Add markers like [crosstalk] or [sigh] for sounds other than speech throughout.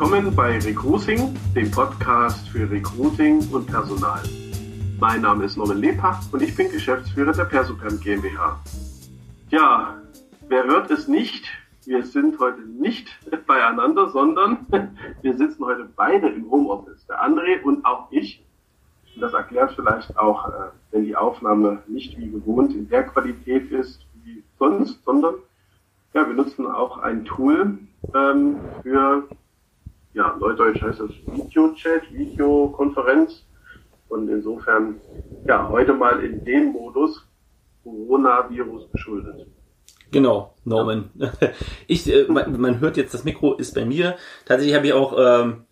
Willkommen bei Recruiting, dem Podcast für Recruiting und Personal. Mein Name ist Norman Lebach und ich bin Geschäftsführer der Persoperm GmbH. Ja, wer hört es nicht? Wir sind heute nicht [laughs] beieinander, sondern [laughs] wir sitzen heute beide im Homeoffice. Der André und auch ich. Das erklärt vielleicht auch, äh, wenn die Aufnahme nicht wie gewohnt in der Qualität ist wie sonst, sondern ja, wir nutzen auch ein Tool ähm, für, ja, Neudeutsch heißt das Videochat, Videokonferenz. Und insofern, ja, heute mal in dem Modus Coronavirus beschuldet. Genau, Norman. [laughs] Ich, äh, man, man, hört jetzt, das Mikro ist bei mir. Tatsächlich habe ich auch ähm,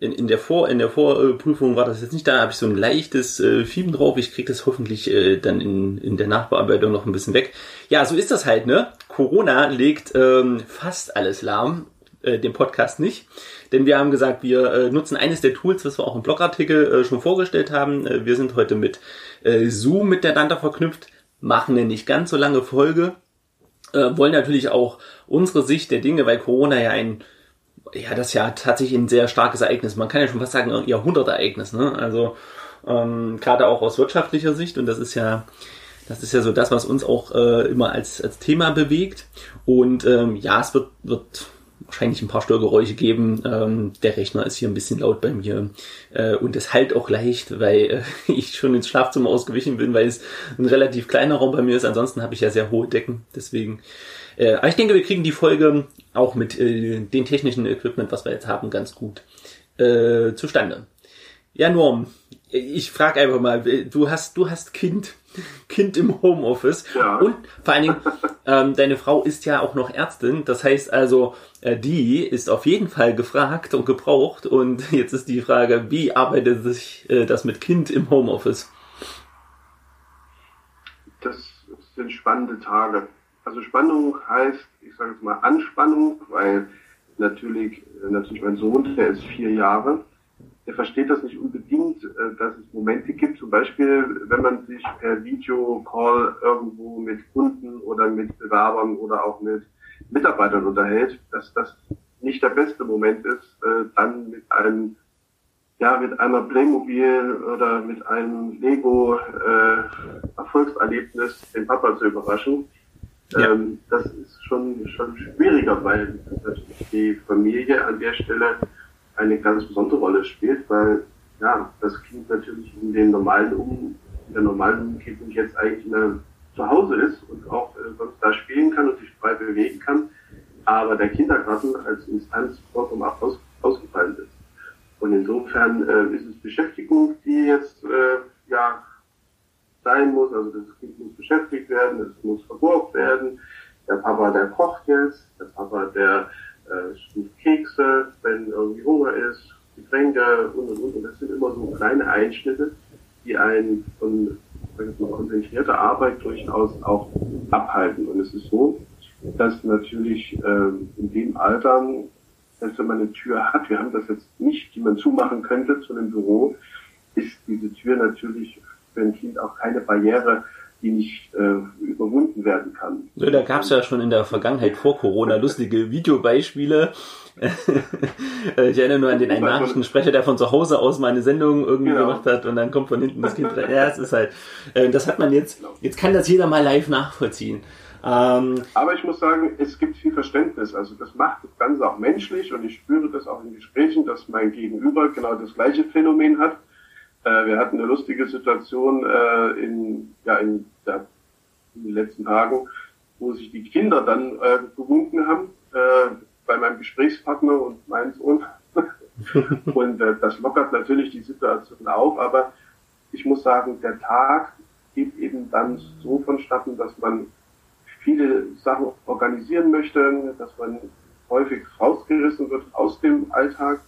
in, in der Vor in der Vorprüfung war das jetzt nicht da, habe ich so ein leichtes äh, Fieben drauf. Ich kriege das hoffentlich äh, dann in, in der Nachbearbeitung noch ein bisschen weg. Ja, so ist das halt, ne? Corona legt ähm, fast alles lahm, äh, den Podcast nicht. Denn wir haben gesagt, wir äh, nutzen eines der Tools, was wir auch im Blogartikel äh, schon vorgestellt haben. Äh, wir sind heute mit äh, Zoom miteinander verknüpft, machen eine nicht ganz so lange Folge, äh, wollen natürlich auch unsere Sicht der Dinge, weil Corona ja ein ja, das ja tatsächlich ein sehr starkes Ereignis. Man kann ja schon fast sagen, ein Jahrhundertereignis. Ne? Also ähm, gerade auch aus wirtschaftlicher Sicht. Und das ist ja, das ist ja so das, was uns auch äh, immer als, als Thema bewegt. Und ähm, ja, es wird, wird wahrscheinlich ein paar Störgeräusche geben. Ähm, der Rechner ist hier ein bisschen laut bei mir. Äh, und es halt auch leicht, weil äh, [laughs] ich schon ins Schlafzimmer ausgewichen bin, weil es ein relativ kleiner Raum bei mir ist. Ansonsten habe ich ja sehr hohe Decken. Deswegen äh, aber ich denke, wir kriegen die Folge auch mit äh, dem technischen Equipment, was wir jetzt haben, ganz gut äh, zustande. Ja, Norm, ich frage einfach mal, du hast, du hast Kind, Kind im Homeoffice ja. und vor allen Dingen, ähm, deine Frau ist ja auch noch Ärztin, das heißt also, äh, die ist auf jeden Fall gefragt und gebraucht und [laughs] jetzt ist die Frage, wie arbeitet sich äh, das mit Kind im Homeoffice? Das sind spannende Tage. Also Spannung heißt, ich sage jetzt mal Anspannung, weil natürlich, äh, natürlich mein Sohn, der ist vier Jahre, der versteht das nicht unbedingt, äh, dass es Momente gibt, zum Beispiel, wenn man sich per Videocall irgendwo mit Kunden oder mit Bewerbern oder auch mit Mitarbeitern unterhält, dass das nicht der beste Moment ist, äh, dann mit einem ja, mit einer Playmobil oder mit einem Lego äh, Erfolgserlebnis den Papa zu überraschen. Ja. Ähm, das ist schon, schon schwieriger, weil die Familie an der Stelle eine ganz besondere Rolle spielt, weil ja, das Kind natürlich in den normalen um in der normalen Umgebung jetzt eigentlich mehr zu Hause ist und auch äh, da spielen kann und sich frei bewegen kann, aber der Kindergarten als Instanz vollkommen aus, ausgefallen ist. Und insofern äh, ist es Beschäftigung, die jetzt äh, ja sein muss. Also das Kind muss beschäftigt werden, es muss versorgt werden. Der Papa, der kocht jetzt, der Papa, der äh, Kekse, wenn irgendwie Hunger ist, Getränke und und und. Und das sind immer so kleine Einschnitte, die einen von konzentrierter Arbeit durchaus auch abhalten. Und es ist so, dass natürlich ähm, in dem Alter, selbst wenn man eine Tür hat, wir haben das jetzt nicht, die man zumachen könnte zu einem Büro, ist diese Tür natürlich für ein Kind auch keine Barriere, die nicht äh, überwunden werden kann. So, da gab es ja schon in der Vergangenheit vor Corona lustige Videobeispiele. [laughs] ich erinnere nur an den einen Nachrichtensprecher, der von zu Hause aus mal eine Sendung irgendwie genau. gemacht hat und dann kommt von hinten das Kind rein. [laughs] Ja, es ist halt, äh, das hat man jetzt, jetzt kann das jeder mal live nachvollziehen. Ähm, Aber ich muss sagen, es gibt viel Verständnis. Also das macht das Ganze auch menschlich und ich spüre das auch in Gesprächen, dass mein Gegenüber genau das gleiche Phänomen hat äh, wir hatten eine lustige Situation äh, in, ja, in, ja, in den letzten Tagen, wo sich die Kinder dann äh, gewunken haben äh, bei meinem Gesprächspartner und meinem Sohn. [laughs] und äh, das lockert natürlich die Situation auf, aber ich muss sagen, der Tag geht eben dann so vonstatten, dass man viele Sachen organisieren möchte, dass man häufig rausgerissen wird aus dem Alltag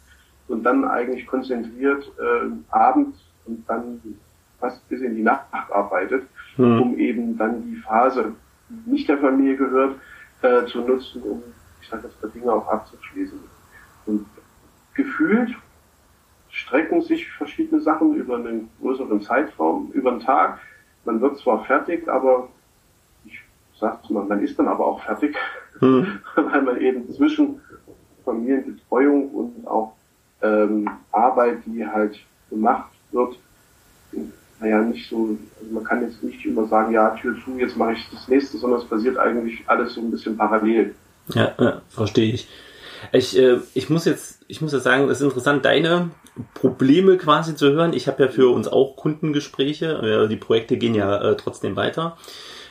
und dann eigentlich konzentriert äh, abends und dann fast bis in die Nacht arbeitet, hm. um eben dann die Phase, die nicht der Familie gehört, äh, zu nutzen, um, ich sage das, Dinge auch abzuschließen. Und gefühlt strecken sich verschiedene Sachen über einen größeren Zeitraum, über einen Tag. Man wird zwar fertig, aber ich sag's mal, man ist dann aber auch fertig, hm. [laughs] weil man eben zwischen Familienbetreuung und auch ähm, Arbeit, die halt gemacht wird, naja, nicht so, also man kann jetzt nicht immer sagen, ja, Tür zu, jetzt mache ich das nächste, sondern es passiert eigentlich alles so ein bisschen parallel. Ja, ja verstehe ich. Ich, äh, ich muss jetzt, ich muss jetzt sagen, es ist interessant, deine Probleme quasi zu hören. Ich habe ja für uns auch Kundengespräche, die Projekte gehen ja äh, trotzdem weiter.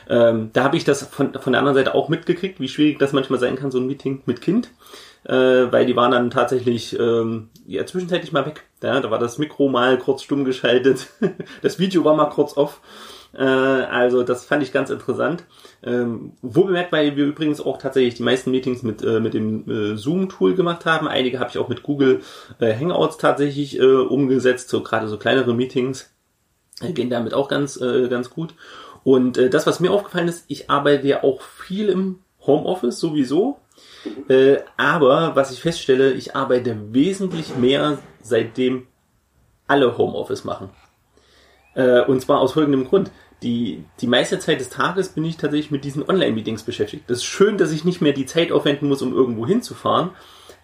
Ähm, da habe ich das von, von der anderen Seite auch mitgekriegt, wie schwierig das manchmal sein kann, so ein Meeting mit Kind. Äh, weil die waren dann tatsächlich ähm, ja, zwischenzeitlich mal weg. Ja, da war das Mikro mal kurz stumm geschaltet, [laughs] das Video war mal kurz off. Äh, also das fand ich ganz interessant. Ähm, wo bemerkt, weil wir übrigens auch tatsächlich die meisten Meetings mit, äh, mit dem äh, Zoom-Tool gemacht haben. Einige habe ich auch mit Google äh, Hangouts tatsächlich äh, umgesetzt, so gerade so kleinere Meetings äh, gehen damit auch ganz, äh, ganz gut. Und äh, das, was mir aufgefallen ist, ich arbeite ja auch viel im Homeoffice sowieso. Äh, aber was ich feststelle, ich arbeite wesentlich mehr, seitdem alle Homeoffice machen. Äh, und zwar aus folgendem Grund. Die, die meiste Zeit des Tages bin ich tatsächlich mit diesen Online-Meetings beschäftigt. Das ist schön, dass ich nicht mehr die Zeit aufwenden muss, um irgendwo hinzufahren.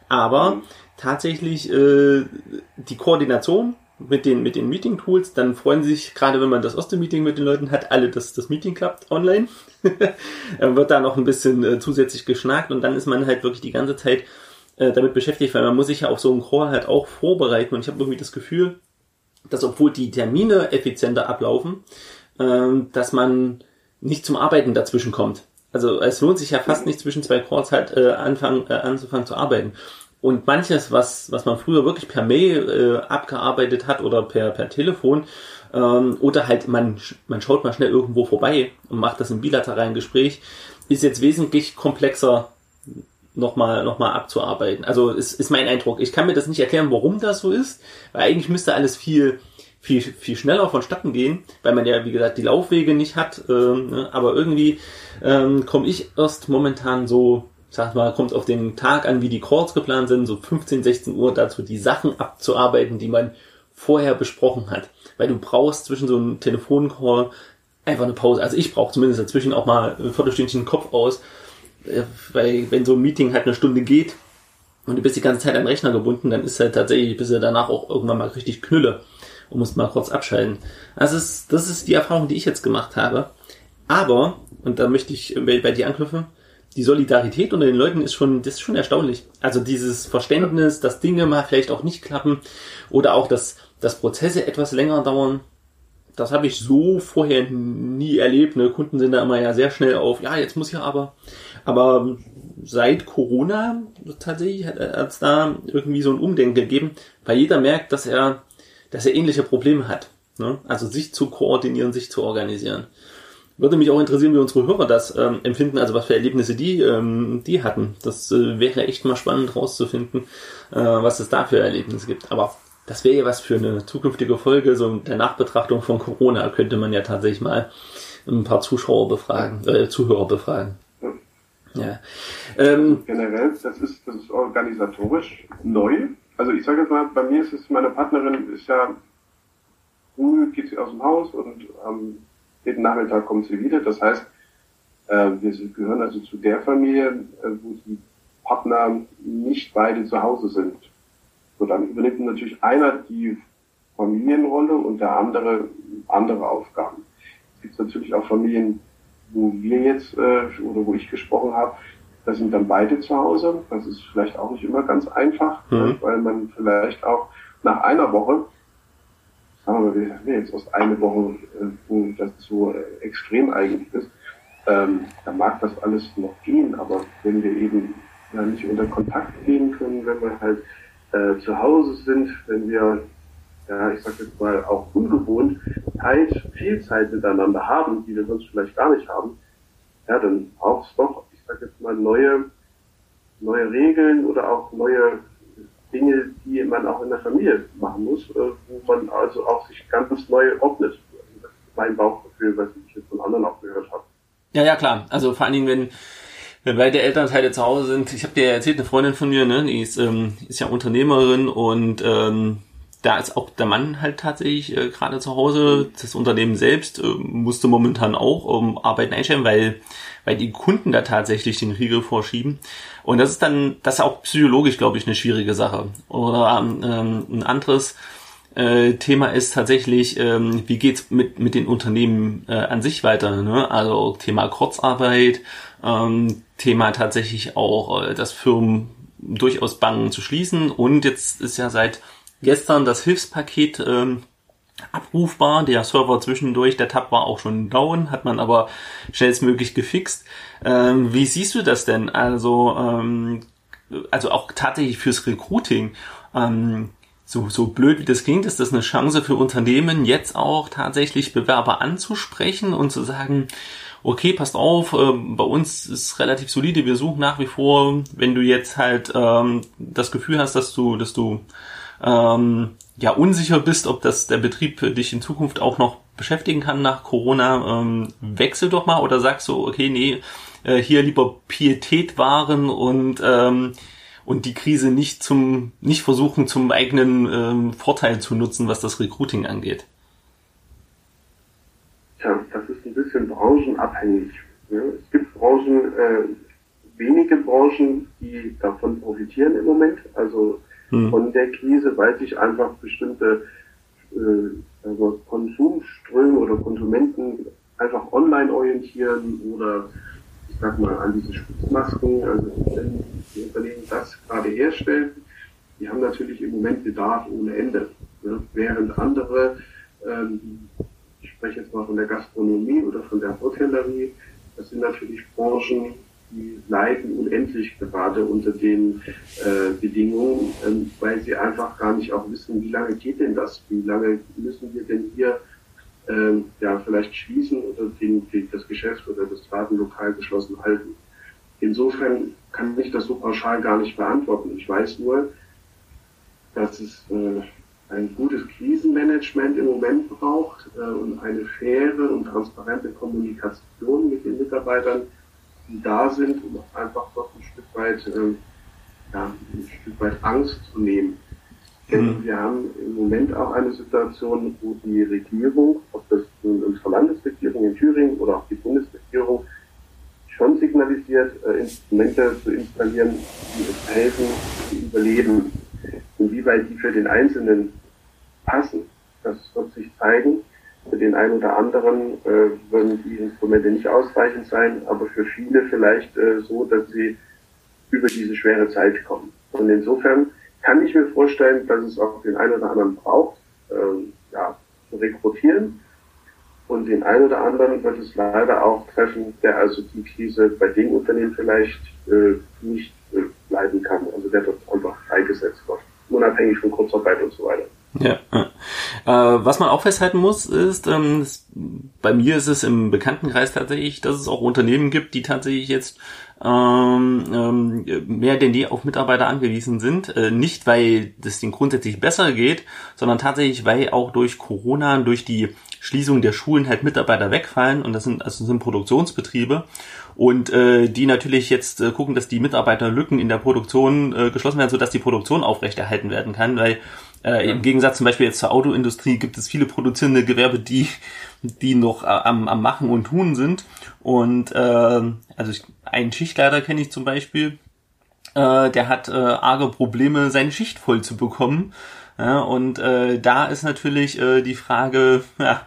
Aber tatsächlich äh, die Koordination mit den, mit den Meeting-Tools, dann freuen sich, gerade wenn man das erste Meeting mit den Leuten hat, alle, dass das Meeting klappt online. [laughs] dann wird da noch ein bisschen äh, zusätzlich geschnackt und dann ist man halt wirklich die ganze Zeit äh, damit beschäftigt, weil man muss sich ja auf so einen Call halt auch vorbereiten und ich habe irgendwie das Gefühl, dass obwohl die Termine effizienter ablaufen, ähm, dass man nicht zum Arbeiten dazwischen kommt. Also es lohnt sich ja fast nicht zwischen zwei Calls halt äh, anfangen, äh, anzufangen zu arbeiten. Und manches, was, was man früher wirklich per Mail äh, abgearbeitet hat oder per, per Telefon, ähm, oder halt man, man schaut mal schnell irgendwo vorbei und macht das im bilateralen Gespräch, ist jetzt wesentlich komplexer nochmal noch mal abzuarbeiten. Also ist, ist mein Eindruck. Ich kann mir das nicht erklären, warum das so ist, weil eigentlich müsste alles viel viel, viel schneller vonstatten gehen, weil man ja, wie gesagt, die Laufwege nicht hat. Ähm, ne? Aber irgendwie ähm, komme ich erst momentan so sag mal, kommt auf den Tag an, wie die Calls geplant sind, so 15, 16 Uhr dazu, die Sachen abzuarbeiten, die man vorher besprochen hat. Weil du brauchst zwischen so einem Telefoncall einfach eine Pause. Also ich brauche zumindest dazwischen auch mal ein Viertelstündchen Kopf aus, äh, weil wenn so ein Meeting halt eine Stunde geht und du bist die ganze Zeit am Rechner gebunden, dann ist halt tatsächlich, bis er danach auch irgendwann mal richtig knülle und musst mal kurz abschalten. Also das ist, das ist die Erfahrung, die ich jetzt gemacht habe. Aber, und da möchte ich bei, bei dir anknüpfen, die Solidarität unter den Leuten ist schon, das ist schon erstaunlich. Also dieses Verständnis, dass Dinge mal vielleicht auch nicht klappen oder auch, dass, dass Prozesse etwas länger dauern. Das habe ich so vorher nie erlebt. Ne? Kunden sind da immer ja sehr schnell auf, ja, jetzt muss ja aber. Aber seit Corona tatsächlich hat es da irgendwie so ein Umdenken gegeben, weil jeder merkt, dass er, dass er ähnliche Probleme hat. Ne? Also sich zu koordinieren, sich zu organisieren. Würde mich auch interessieren, wie unsere Hörer das ähm, empfinden, also was für Erlebnisse die, ähm, die hatten. Das äh, wäre echt mal spannend rauszufinden, äh, was es da für Erlebnisse gibt. Aber das wäre ja was für eine zukünftige Folge, so der Nachbetrachtung von Corona könnte man ja tatsächlich mal ein paar Zuschauer befragen, äh, Zuhörer befragen. Ja. Ähm, Generell, das ist, das ist organisatorisch neu. Also ich sage jetzt mal, bei mir ist es, meine Partnerin ist ja früh geht sie aus dem Haus und ähm, jeden Nachmittag kommt sie wieder. Das heißt, äh, wir gehören also zu der Familie, äh, wo die Partner nicht beide zu Hause sind. So, dann übernimmt natürlich einer die Familienrolle und der andere andere Aufgaben. Es gibt natürlich auch Familien, wo wir jetzt äh, oder wo ich gesprochen habe, da sind dann beide zu Hause. Das ist vielleicht auch nicht immer ganz einfach, mhm. weil man vielleicht auch nach einer Woche sagen wir wir haben jetzt erst eine Woche, äh, wo das so äh, extrem eigentlich ist, ähm, da mag das alles noch gehen, aber wenn wir eben ja nicht unter Kontakt gehen können, wenn wir halt äh, zu Hause sind, wenn wir, ja, ich sag jetzt mal, auch ungewohnt Zeit, viel Zeit miteinander haben, die wir sonst vielleicht gar nicht haben, ja, dann braucht es doch, ich sag jetzt mal, neue, neue Regeln oder auch neue Dinge, die man auch in der Familie machen muss, äh, wo man also auch sich ganz neu ordnet. Das ist mein Bauchgefühl, was ich jetzt von anderen auch gehört habe. Ja, ja, klar. Also vor allen Dingen, wenn, wenn beide Elternteile zu Hause sind. Ich habe dir erzählt, eine Freundin von mir, ne, die ist, ähm, ist ja Unternehmerin und ähm, da ist auch der Mann halt tatsächlich äh, gerade zu Hause. Das Unternehmen selbst äh, musste momentan auch ähm, Arbeiten einstellen, weil, weil die Kunden da tatsächlich den Riegel vorschieben. Und das ist dann, das ist auch psychologisch, glaube ich, eine schwierige Sache. Oder ähm, ein anderes äh, Thema ist tatsächlich, ähm, wie geht's mit, mit den Unternehmen äh, an sich weiter? Ne? Also Thema Kurzarbeit, ähm, Thema tatsächlich auch, äh, dass Firmen durchaus bangen zu schließen. Und jetzt ist ja seit gestern das Hilfspaket ähm, abrufbar. Der Server zwischendurch, der Tab war auch schon down, hat man aber schnellstmöglich gefixt. Ähm, wie siehst du das denn? Also, ähm, also auch tatsächlich fürs Recruiting. Ähm, so, so blöd wie das klingt, ist das eine Chance für Unternehmen, jetzt auch tatsächlich Bewerber anzusprechen und zu sagen, okay, passt auf, äh, bei uns ist relativ solide, wir suchen nach wie vor, wenn du jetzt halt ähm, das Gefühl hast, dass du, dass du ähm, ja unsicher bist, ob das der Betrieb dich in Zukunft auch noch beschäftigen kann nach Corona, ähm, wechsel doch mal oder sagst du, okay, nee, äh, hier lieber Pietät wahren und ähm, und die Krise nicht zum nicht versuchen zum eigenen ähm, Vorteil zu nutzen, was das Recruiting angeht. Tja, das ist ein bisschen branchenabhängig. Ja, es gibt Branchen, äh, wenige Branchen, die davon profitieren im Moment. Also hm. von der Krise, weil sich einfach bestimmte äh, also Konsumströme oder Konsumenten einfach online orientieren oder ich sag mal an diese Schutzmasken, also wenn die Unternehmen das gerade herstellen, die haben natürlich im Moment Bedarf ohne Ende. Ne? Während andere, ähm, ich spreche jetzt mal von der Gastronomie oder von der Hotellerie, das sind natürlich Branchen, die leiden unendlich gerade unter den äh, Bedingungen, ähm, weil sie einfach gar nicht auch wissen, wie lange geht denn das, wie lange müssen wir denn hier ähm, ja vielleicht schließen oder den, den, das Geschäft oder das Ladenlokal geschlossen halten. Insofern kann ich das so pauschal gar nicht beantworten. Ich weiß nur, dass es äh, ein gutes Krisenmanagement im Moment braucht äh, und eine faire und transparente Kommunikation mit den Mitarbeitern, die da sind, um einfach doch ein Stück weit, äh, ja, ein Stück weit Angst zu nehmen. Denn mhm. wir haben im Moment auch eine Situation, wo die Regierung, ob das nun unsere Landesregierung in Thüringen oder auch die Bundesregierung, schon signalisiert, äh, Instrumente zu installieren, die es helfen, zu überleben. Inwieweit die für den Einzelnen passen, das wird sich zeigen. Für den einen oder anderen äh, würden die Instrumente nicht ausreichend sein, aber für viele vielleicht äh, so, dass sie über diese schwere Zeit kommen. Und insofern kann ich mir vorstellen, dass es auch den einen oder anderen braucht, ähm, ja, zu rekrutieren. Und den einen oder anderen wird es leider auch treffen, der also die Krise bei dem Unternehmen vielleicht äh, nicht äh, leiden kann. Also der dort einfach freigesetzt wird, unabhängig von Kurzarbeit und so weiter. Ja. Äh, was man auch festhalten muss, ist, ähm, das, bei mir ist es im Bekanntenkreis tatsächlich, dass es auch Unternehmen gibt, die tatsächlich jetzt ähm, ähm, mehr denn je auf Mitarbeiter angewiesen sind. Äh, nicht, weil das denen grundsätzlich besser geht, sondern tatsächlich, weil auch durch Corona, durch die Schließung der Schulen halt Mitarbeiter wegfallen und das sind also das sind Produktionsbetriebe und äh, die natürlich jetzt äh, gucken, dass die Mitarbeiterlücken in der Produktion äh, geschlossen werden, sodass die Produktion aufrechterhalten werden kann, weil äh, Im Gegensatz zum Beispiel jetzt zur Autoindustrie gibt es viele produzierende Gewerbe, die, die noch äh, am, am Machen und Tun sind. Und äh, also ich, einen Schichtleiter kenne ich zum Beispiel, äh, der hat äh, arge Probleme, seine Schicht voll zu bekommen. Ja, und äh, da ist natürlich äh, die Frage, ja,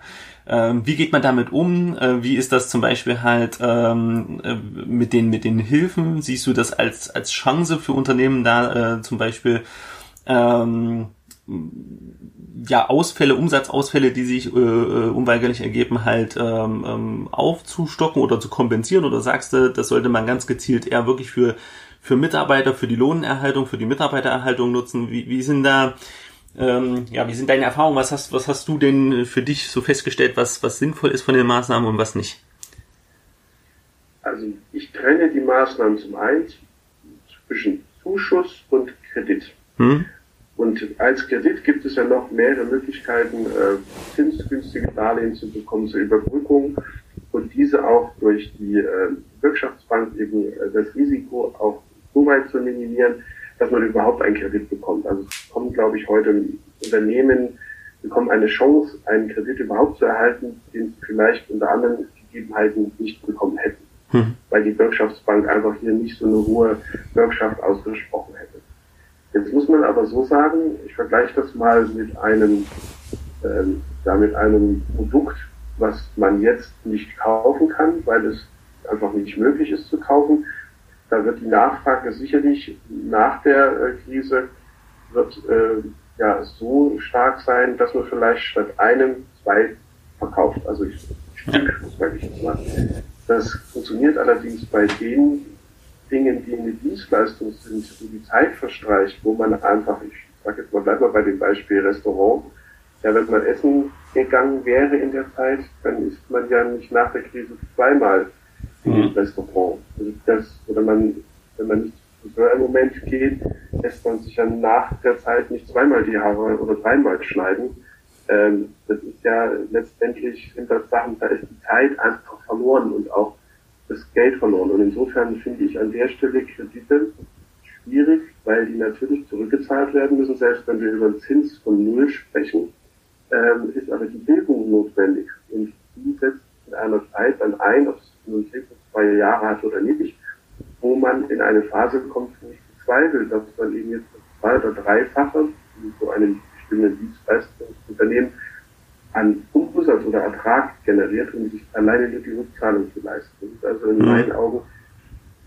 äh, wie geht man damit um? Äh, wie ist das zum Beispiel halt ähm, äh, mit den mit den Hilfen? Siehst du das als als Chance für Unternehmen da äh, zum Beispiel ähm, ja, Ausfälle, Umsatzausfälle, die sich äh, äh, unweigerlich ergeben, halt ähm, ähm, aufzustocken oder zu kompensieren? Oder sagst du, das sollte man ganz gezielt eher wirklich für, für Mitarbeiter, für die Lohnerhaltung, für die Mitarbeitererhaltung nutzen? Wie, wie sind da, ähm, ja, wie sind deine Erfahrungen? Was hast, was hast du denn für dich so festgestellt, was, was sinnvoll ist von den Maßnahmen und was nicht? Also ich trenne die Maßnahmen zum einen zwischen Zuschuss und Kredit. Hm? Und als Kredit gibt es ja noch mehrere Möglichkeiten, äh, zinsgünstige Darlehen zu bekommen zur Überbrückung und diese auch durch die äh, Wirtschaftsbank eben äh, das Risiko auch so weit zu minimieren, dass man überhaupt einen Kredit bekommt. Also es kommen, glaube ich, heute Unternehmen, bekommen eine Chance, einen Kredit überhaupt zu erhalten, den sie vielleicht unter anderen Gegebenheiten nicht bekommen hätten. Hm. Weil die Bürgschaftsbank einfach hier nicht so eine hohe Bürgschaft ausgesprochen hätte. Jetzt muss man aber so sagen, ich vergleiche das mal mit einem, ähm, ja, mit einem Produkt, was man jetzt nicht kaufen kann, weil es einfach nicht möglich ist zu kaufen. Da wird die Nachfrage sicherlich nach der äh, Krise wird äh, ja so stark sein, dass man vielleicht statt einem zwei verkauft. Also ich Stück, sage ich jetzt mal. Das funktioniert allerdings bei den Dingen, die eine Dienstleistung sind, wo die Zeit verstreicht, wo man einfach, ich sage jetzt mal, bleib mal bei dem Beispiel Restaurant, ja, wenn man essen gegangen wäre in der Zeit, dann ist man ja nicht nach der Krise zweimal mhm. im Restaurant. Also das, oder man, wenn man nicht so einen Moment geht, lässt man sich ja nach der Zeit nicht zweimal die Haare oder dreimal schneiden. Ähm, das ist ja letztendlich sind das Sachen, da ist die Zeit einfach verloren und auch das Geld verloren. Und insofern finde ich an der Stelle Kredite schwierig, weil die natürlich zurückgezahlt werden müssen, selbst wenn wir über einen Zins von Null sprechen, ähm, ist aber die Bildung notwendig. Und die setzt in einer Zeit dann ein, ob es nun zwei Jahre hat oder nicht, wo man in eine Phase kommt, wo ich bezweifle, dass man eben jetzt zwei oder dreifache so einem bestimmten Dienstleistungsunternehmen an Umsatz oder Ertrag generiert, um sich alleine nur die Rückzahlung zu leisten. Ist also in mhm. meinen Augen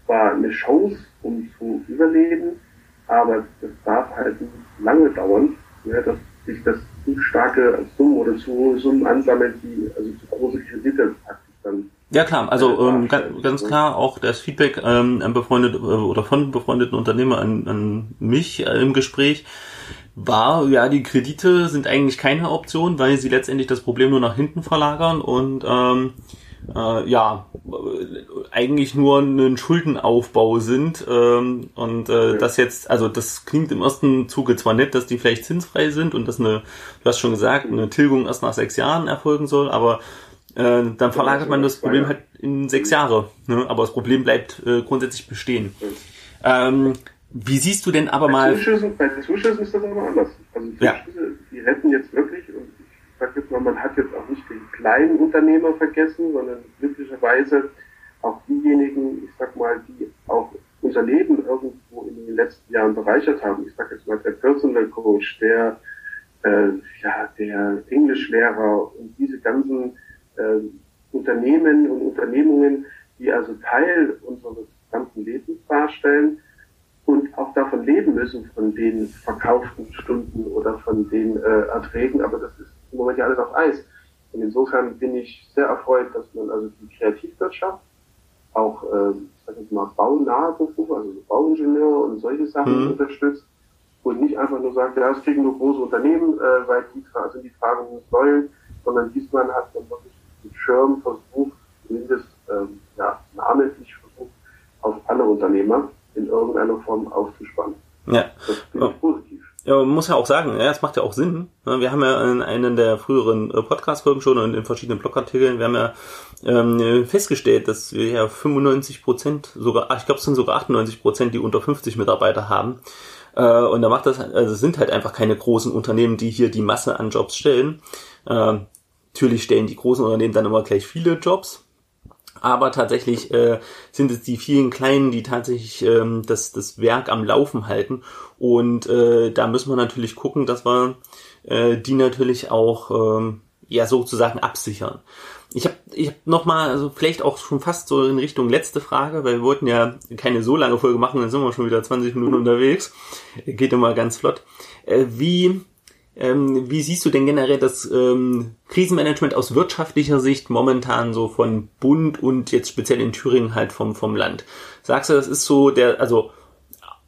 zwar eine Chance, um zu überleben, aber das darf halt lange dauern, ja, dass sich das zu starke Summen oder zu hohe Summen ansammelt, die also zu große Kredite praktisch dann ja klar, also ähm, ganz, ganz klar auch das Feedback ähm, befreundet äh, oder von befreundeten Unternehmern an, an mich äh, im Gespräch war, ja, die Kredite sind eigentlich keine Option, weil sie letztendlich das Problem nur nach hinten verlagern und ähm, äh, ja, eigentlich nur ein Schuldenaufbau sind ähm, und äh, das jetzt, also das klingt im ersten Zuge zwar nett, dass die vielleicht zinsfrei sind und dass eine, du hast schon gesagt, eine Tilgung erst nach sechs Jahren erfolgen soll, aber äh, dann verlagert man das Problem halt in sechs Jahre. Ne? Aber das Problem bleibt äh, grundsätzlich bestehen. Ähm, wie siehst du denn aber bei mal... Zuschüssen, bei Zuschüssen ist das aber anders. Also Zuschüsse, ja. die retten jetzt wirklich, und ich sag jetzt mal, man hat jetzt auch nicht den kleinen Unternehmer vergessen, sondern glücklicherweise auch diejenigen, ich sag mal, die auch unser Leben irgendwo in den letzten Jahren bereichert haben. Ich sag jetzt mal, der Personal Coach, der, äh, ja, der Englischlehrer und diese ganzen äh, Unternehmen und Unternehmungen, die also Teil unseres gesamten Lebens darstellen und auch davon leben müssen, von den verkauften Stunden oder von den äh, Erträgen, aber das ist im Moment ja alles auf Eis. Und insofern bin ich sehr erfreut, dass man also die Kreativwirtschaft, auch, äh, ich sag jetzt mal, baunahe Berufe, also so Bauingenieur und solche Sachen mhm. unterstützt und nicht einfach nur sagt, ja, es kriegen nur große Unternehmen, äh, weil die also die tragen Säulen, sondern diesmal hat man wirklich mit Schirm versucht, zumindest ähm, ja, namentlich versucht, auf alle Unternehmer in irgendeiner Form aufzuspannen. Ja. Das finde ich positiv. Ja, man muss ja auch sagen, ja, es macht ja auch Sinn. Wir haben ja in einem der früheren äh, Podcast-Folgen schon und in verschiedenen Blogartikeln, wir haben ja ähm, festgestellt, dass wir ja 95 Prozent, sogar, ich glaube es sind sogar 98 Prozent, die unter 50 Mitarbeiter haben. Äh, und da macht das, also es sind halt einfach keine großen Unternehmen, die hier die Masse an Jobs stellen. Äh, Natürlich stellen die großen Unternehmen dann immer gleich viele Jobs, aber tatsächlich äh, sind es die vielen kleinen, die tatsächlich ähm, das, das Werk am Laufen halten. Und äh, da müssen wir natürlich gucken, dass wir äh, die natürlich auch ähm, ja sozusagen absichern. Ich habe ich hab noch mal, also vielleicht auch schon fast so in Richtung letzte Frage, weil wir wollten ja keine so lange Folge machen, dann sind wir schon wieder 20 Minuten [laughs] unterwegs. Geht immer ganz flott. Äh, wie ähm, wie siehst du denn generell das ähm, Krisenmanagement aus wirtschaftlicher Sicht momentan so von Bund und jetzt speziell in Thüringen halt vom, vom Land? Sagst du, das ist so der, also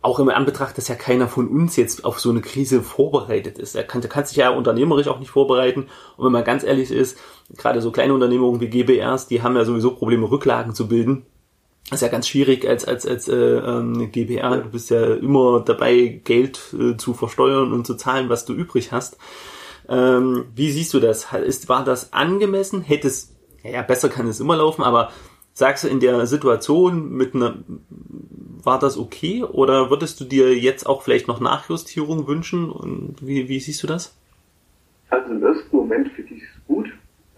auch im Anbetracht, dass ja keiner von uns jetzt auf so eine Krise vorbereitet ist. Er kann, der kann sich ja unternehmerisch auch nicht vorbereiten. Und wenn man ganz ehrlich ist, gerade so kleine Unternehmungen wie GBRs, die haben ja sowieso Probleme, Rücklagen zu bilden. Ist ja ganz schwierig als als als äh, ähm, GBR. Du bist ja immer dabei, Geld äh, zu versteuern und zu zahlen, was du übrig hast. Ähm, wie siehst du das? Ist war das angemessen? Hätte es ja besser kann es immer laufen, aber sagst du in der Situation mit einer war das okay oder würdest du dir jetzt auch vielleicht noch Nachjustierung wünschen? Und wie, wie siehst du das? Also im ersten Moment finde ich es gut,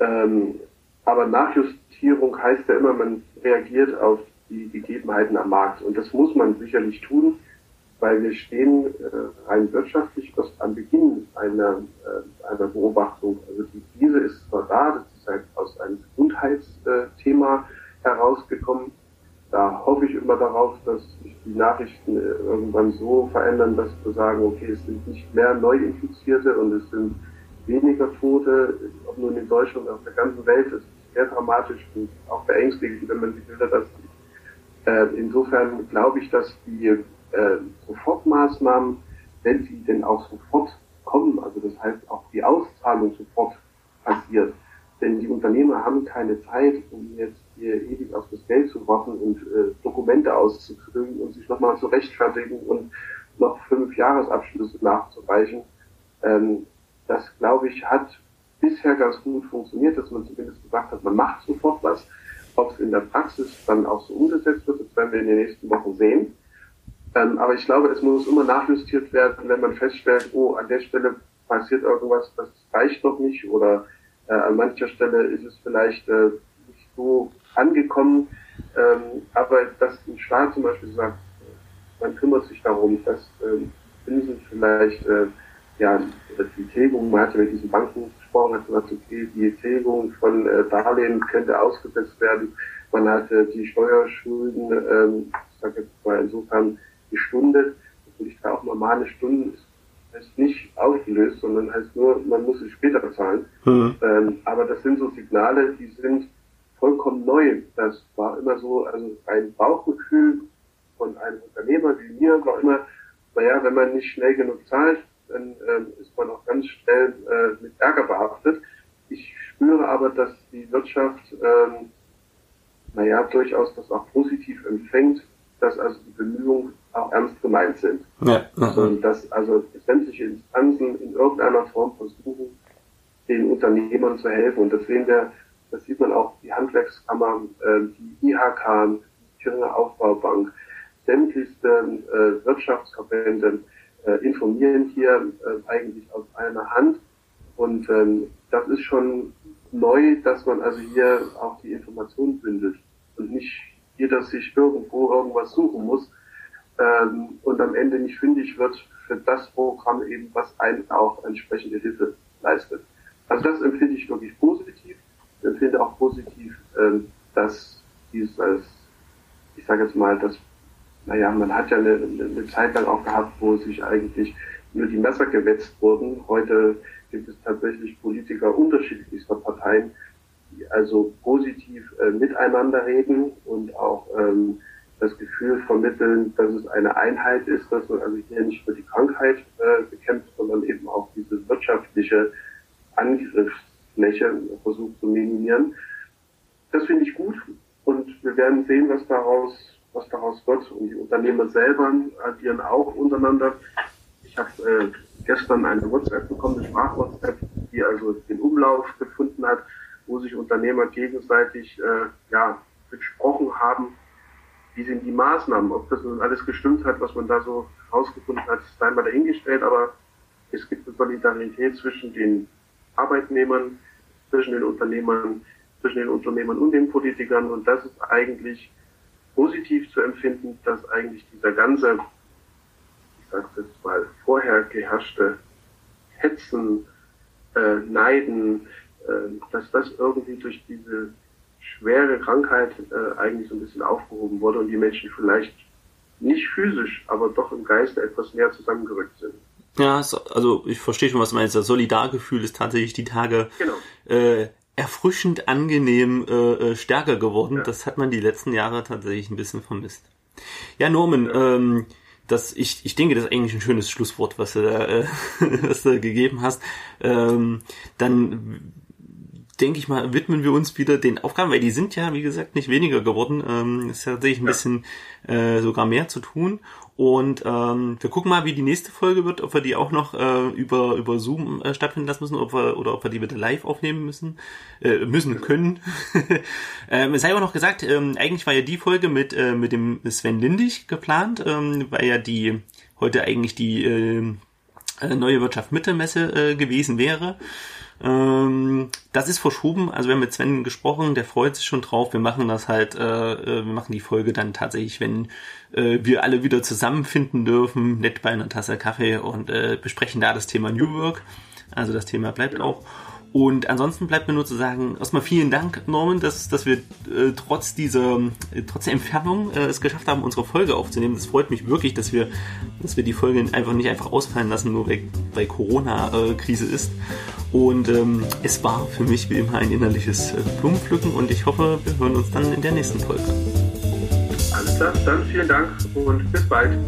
ähm, aber Nachjustierung heißt ja immer, man reagiert auf die Gegebenheiten am Markt und das muss man sicherlich tun, weil wir stehen äh, rein wirtschaftlich erst am Beginn einer, äh, einer Beobachtung. Also die Krise ist zwar da, das ist halt aus einem Gesundheitsthema herausgekommen, da hoffe ich immer darauf, dass sich die Nachrichten äh, irgendwann so verändern, dass wir sagen, okay, es sind nicht mehr Neuinfizierte und es sind weniger Tote, ob nun in Deutschland oder auf der ganzen Welt. Das ist sehr dramatisch und auch beängstigend, wenn man die Bilder das. Äh, insofern glaube ich, dass die äh, Sofortmaßnahmen, wenn sie denn auch sofort kommen, also das heißt auch die Auszahlung sofort passiert, denn die Unternehmer haben keine Zeit, um jetzt hier ewig auf das Geld zu warten und äh, Dokumente auszufüllen und sich nochmal zu rechtfertigen und noch fünf Jahresabschlüsse nachzureichen. Ähm, das, glaube ich, hat bisher ganz gut funktioniert, dass man zumindest gesagt hat, man macht sofort was. Ob es in der Praxis dann auch so umgesetzt wird, das werden wir in den nächsten Wochen sehen. Ähm, aber ich glaube, es muss immer nachjustiert werden, wenn man feststellt, oh, an der Stelle passiert irgendwas, das reicht noch nicht oder äh, an mancher Stelle ist es vielleicht äh, nicht so angekommen. Ähm, aber dass ein Staat zum Beispiel sagt, man kümmert sich darum, dass ähm, Zinsen vielleicht, äh, ja, die Tilgung, man hat ja mit diesen Banken gesprochen, hat gesagt, okay, die Tilgung von äh, Darlehen könnte ausgesetzt werden. Man hat die Steuerschulden, ähm, ich sage jetzt mal insofern, gestundet. Natürlich da auch normale Stunden ist heißt nicht aufgelöst, sondern heißt nur, man muss es später bezahlen. Mhm. Ähm, aber das sind so Signale, die sind vollkommen neu. Das war immer so, also ein Bauchgefühl von einem Unternehmer wie mir war immer, naja, wenn man nicht schnell genug zahlt, dann ähm, ist man auch ganz schnell äh, mit Ärger behaftet. Ich spüre aber, dass die Wirtschaft, ähm, naja, durchaus das auch positiv empfängt, dass also die Bemühungen auch ernst gemeint sind. Ja. Und dass also sämtliche Instanzen in irgendeiner Form versuchen, den Unternehmern zu helfen. Und das sehen wir das sieht man auch, die Handwerkskammer, äh, die IHK, die Thüringer Aufbaubank, sämtlichste äh, Wirtschaftsverbände äh, informieren hier äh, eigentlich aus einer Hand. Und ähm, das ist schon neu, dass man also hier auch die Informationen bündelt und nicht jeder sich irgendwo irgendwas suchen muss ähm, und am Ende nicht fündig wird für das Programm eben, was einem auch entsprechende Hilfe leistet. Also das empfinde ich wirklich positiv finde auch positiv, ähm, dass dieses, ich sage jetzt mal, dass, naja, man hat ja eine, eine Zeit lang auch gehabt, wo sich eigentlich nur die Messer gewetzt wurden. Heute gibt es tatsächlich Politiker unterschiedlichster Parteien, die also positiv äh, miteinander reden und auch ähm, das Gefühl vermitteln, dass es eine Einheit ist, dass man also hier nicht nur die Krankheit äh, bekämpft, sondern eben auch diese wirtschaftliche Angriffs Fläche versucht zu minimieren. Das finde ich gut und wir werden sehen, was daraus, was daraus wird. Und die Unternehmer selber agieren auch untereinander. Ich habe äh, gestern eine WhatsApp bekommen, eine Sprach-WhatsApp, die also den Umlauf gefunden hat, wo sich Unternehmer gegenseitig äh, ja, besprochen haben, wie sind die Maßnahmen, ob das nun alles gestimmt hat, was man da so rausgefunden hat, ist einmal dahingestellt, aber es gibt eine Solidarität zwischen den Arbeitnehmern, zwischen den Unternehmern, zwischen den Unternehmern und den Politikern. Und das ist eigentlich positiv zu empfinden, dass eigentlich dieser ganze, sage jetzt mal, vorher geherrschte Hetzen, äh, Neiden, äh, dass das irgendwie durch diese schwere Krankheit äh, eigentlich so ein bisschen aufgehoben wurde und die Menschen vielleicht nicht physisch, aber doch im Geiste etwas näher zusammengerückt sind. Ja, also ich verstehe schon, was du meinst. Das Solidargefühl ist tatsächlich die Tage genau. äh, erfrischend angenehm äh, äh, stärker geworden. Ja. Das hat man die letzten Jahre tatsächlich ein bisschen vermisst. Ja, Norman, ja. Ähm, das, ich, ich denke, das ist eigentlich ein schönes Schlusswort, was du da, äh, [laughs] was du gegeben hast. Ähm, dann denke ich mal, widmen wir uns wieder den Aufgaben, weil die sind ja, wie gesagt, nicht weniger geworden. Ähm, ist ja tatsächlich ein ja. bisschen äh, sogar mehr zu tun. Und ähm, wir gucken mal, wie die nächste Folge wird, ob wir die auch noch äh, über über Zoom äh, stattfinden lassen müssen, ob wir, oder ob wir die wieder live aufnehmen müssen, äh, müssen können. [laughs] ähm, es sei auch noch gesagt, ähm, eigentlich war ja die Folge mit äh, mit dem Sven Lindig geplant, ähm, weil ja die heute eigentlich die äh, neue Wirtschaft Mittelmesse äh, gewesen wäre. Ähm, das ist verschoben. Also wir haben mit Sven gesprochen, der freut sich schon drauf. Wir machen das halt, äh, äh, wir machen die Folge dann tatsächlich, wenn äh, wir alle wieder zusammenfinden dürfen, nett bei einer Tasse Kaffee und äh, besprechen da das Thema New Work. Also das Thema bleibt auch. Und ansonsten bleibt mir nur zu sagen, erstmal vielen Dank, Norman, dass, dass wir äh, trotz dieser, äh, trotz der Entfernung äh, es geschafft haben, unsere Folge aufzunehmen. Das freut mich wirklich, dass wir, dass wir die Folge einfach nicht einfach ausfallen lassen, nur weil, weil Corona-Krise ist. Und ähm, es war für mich wie immer ein innerliches äh, Blumenpflücken und ich hoffe, wir hören uns dann in der nächsten Folge. Alles klar, dann vielen Dank und bis bald.